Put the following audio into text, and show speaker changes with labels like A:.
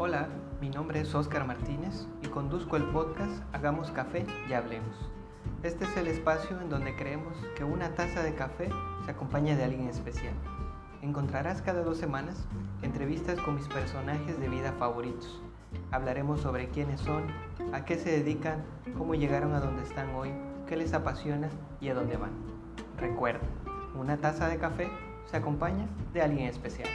A: Hola, mi nombre es Óscar Martínez y conduzco el podcast Hagamos Café y Hablemos. Este es el espacio en donde creemos que una taza de café se acompaña de alguien especial. Encontrarás cada dos semanas entrevistas con mis personajes de vida favoritos. Hablaremos sobre quiénes son, a qué se dedican, cómo llegaron a donde están hoy, qué les apasiona y a dónde van. Recuerda, una taza de café se acompaña de alguien especial.